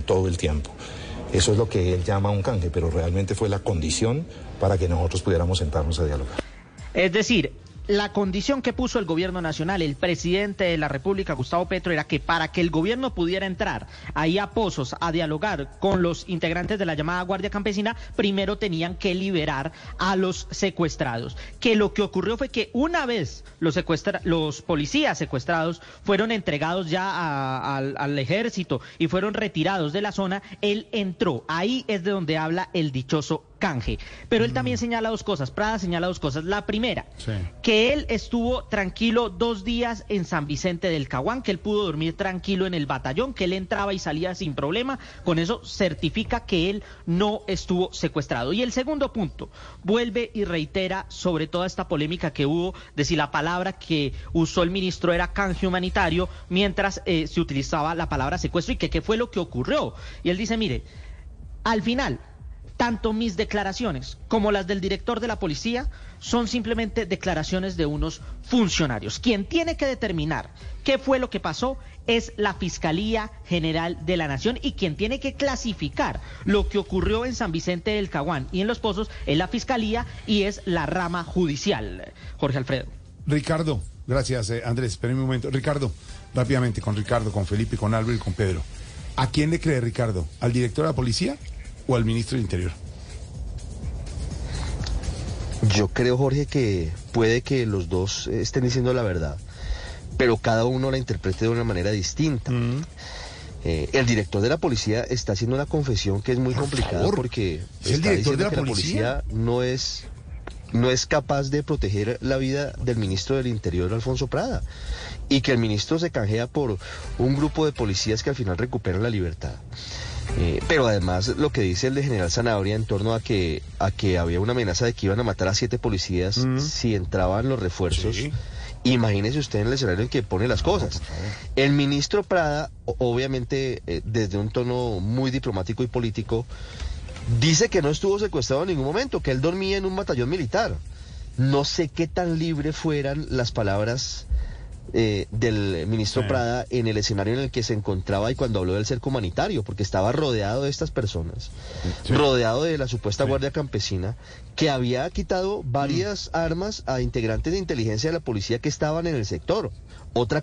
todo el tiempo. Eso es lo que él llama un canje, pero realmente fue la condición para que nosotros pudiéramos sentarnos a dialogar. Es decir, la condición que puso el gobierno nacional, el presidente de la República, Gustavo Petro, era que para que el gobierno pudiera entrar ahí a Pozos a dialogar con los integrantes de la llamada Guardia Campesina, primero tenían que liberar a los secuestrados. Que lo que ocurrió fue que una vez los, los policías secuestrados fueron entregados ya al ejército y fueron retirados de la zona, él entró. Ahí es de donde habla el dichoso canje. Pero él también mm. señala dos cosas, Prada señala dos cosas. La primera, que él estuvo tranquilo dos días en San Vicente del Caguán, que él pudo dormir tranquilo en el batallón, que él entraba y salía sin problema. Con eso certifica que él no estuvo secuestrado. Y el segundo punto, vuelve y reitera sobre toda esta polémica que hubo de si la palabra que usó el ministro era canje humanitario, mientras eh, se utilizaba la palabra secuestro y que qué fue lo que ocurrió. Y él dice, mire, al final tanto mis declaraciones como las del director de la policía son simplemente declaraciones de unos funcionarios. Quien tiene que determinar qué fue lo que pasó es la Fiscalía General de la Nación y quien tiene que clasificar lo que ocurrió en San Vicente del Caguán y en Los Pozos es la Fiscalía y es la rama judicial. Jorge Alfredo. Ricardo, gracias eh, Andrés, espérenme un momento. Ricardo, rápidamente con Ricardo, con Felipe, con Álvaro y con Pedro. ¿A quién le cree Ricardo? ¿Al director de la policía o al ministro del Interior? Yo creo, Jorge, que puede que los dos estén diciendo la verdad, pero cada uno la interprete de una manera distinta. Mm. Eh, el director de la policía está haciendo una confesión que es muy complicada porque el director de la que policía? la policía no es no es capaz de proteger la vida del ministro del Interior, Alfonso Prada, y que el ministro se canjea por un grupo de policías que al final recuperan la libertad. Eh, pero además lo que dice el de General Zanabria en torno a que, a que había una amenaza de que iban a matar a siete policías mm. si entraban los refuerzos. Imagínese usted en el escenario en que pone las cosas. El ministro Prada, obviamente eh, desde un tono muy diplomático y político, dice que no estuvo secuestrado en ningún momento, que él dormía en un batallón militar. No sé qué tan libre fueran las palabras eh, del ministro Prada en el escenario en el que se encontraba y cuando habló del cerco humanitario, porque estaba rodeado de estas personas, rodeado de la supuesta Guardia Campesina, que había quitado varias mm. armas a integrantes de inteligencia de la policía que estaban en el sector. Otra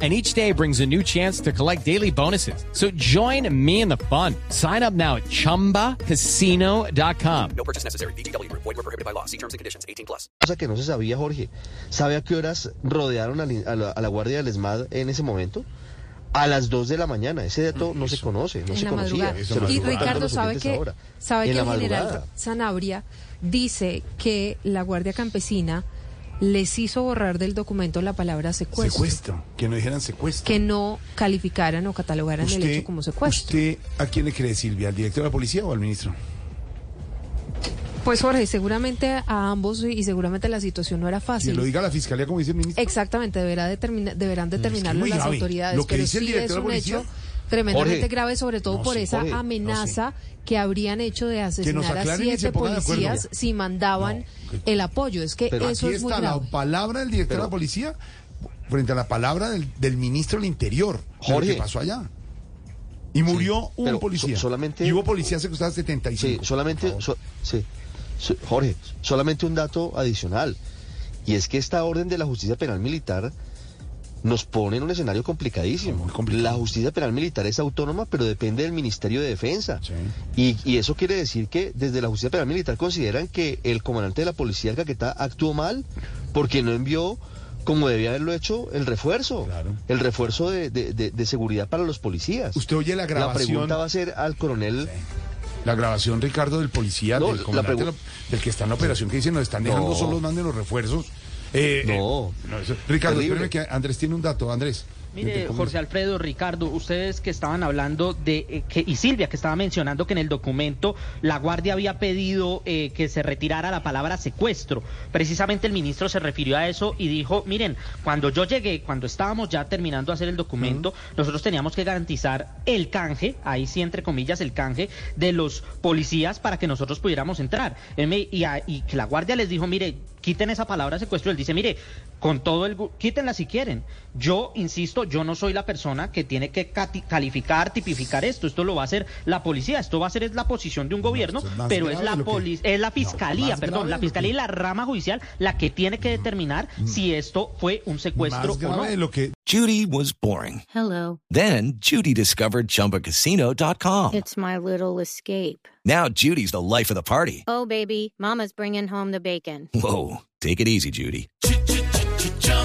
and each day brings a new chance to collect daily bonuses. So join me in the fun. Sign up now at ChumbaCasino.com. No purchase necessary. BGW. Void were prohibited by law. See terms and conditions. 18 plus. Cosa que no se sabía, Jorge. ¿Sabe a qué horas rodearon a, la, a la Guardia del ESMAD en ese momento? A las 2 de la mañana. Ese dato no se conoce, no se conocía. y Ricardo, ¿sabe que, sabe que el general Sanabria dice que la Guardia Campesina les hizo borrar del documento la palabra secuestro. Secuestro, que no dijeran secuestro. Que no calificaran o catalogaran el hecho como secuestro. ¿Usted a quién le cree, Silvia? ¿Al director de la policía o al ministro? Pues Jorge, seguramente a ambos y seguramente la situación no era fácil. Que lo diga la fiscalía, como dice el ministro. Exactamente, deberá deberán determinarlo las autoridades. Lo que pero dice sí es un hecho tremendamente grave, sobre todo por esa amenaza que habrían hecho de asesinar a siete policías si mandaban el apoyo. Es que eso es muy grave. la palabra del director de la policía frente a la palabra del, ministro del Interior. Jorge. ¿Qué pasó allá? Y murió un policía. solamente, y hubo policías secuestradas 75. Sí, solamente, sí, Jorge, solamente un dato adicional. Y es que esta orden de la justicia penal militar nos pone en un escenario complicadísimo. La justicia penal militar es autónoma, pero depende del Ministerio de Defensa. Y, eso quiere decir que desde la justicia penal militar consideran que el comandante de la policía, el Caquetá, actuó mal porque no envió como debía haberlo hecho el refuerzo, el refuerzo de, seguridad para los policías. Usted oye la grabación. La pregunta va a ser al coronel. La grabación, Ricardo, del policía, del, del, que está en la operación, que dice nos están dejando solos, manden los refuerzos. Eh, no. Ricardo, espérame que Andrés tiene un dato. Andrés. Mire, Jorge Alfredo, Ricardo, ustedes que estaban hablando de eh, que y Silvia que estaba mencionando que en el documento la Guardia había pedido eh, que se retirara la palabra secuestro. Precisamente el ministro se refirió a eso y dijo, miren, cuando yo llegué, cuando estábamos ya terminando de hacer el documento, nosotros teníamos que garantizar el canje, ahí sí entre comillas el canje de los policías para que nosotros pudiéramos entrar. Y, y que la Guardia les dijo, mire, quiten esa palabra secuestro. Él dice, mire, con todo el... Quítenla si quieren. Yo, insisto, yo no soy la persona que tiene que calificar, tipificar esto. Esto lo va a hacer la policía. Esto va a ser es la posición de un gobierno, pero es la, es la fiscalía, perdón, la fiscalía y la rama judicial la que tiene que determinar mm. si esto fue un secuestro o no. Lo que... Judy was boring. Hello. Then, Judy discovered chumbacasino.com. It's my little escape. Now, Judy's the life of the party. Oh, baby, mama's bringing home the bacon. Whoa, take it easy, Judy.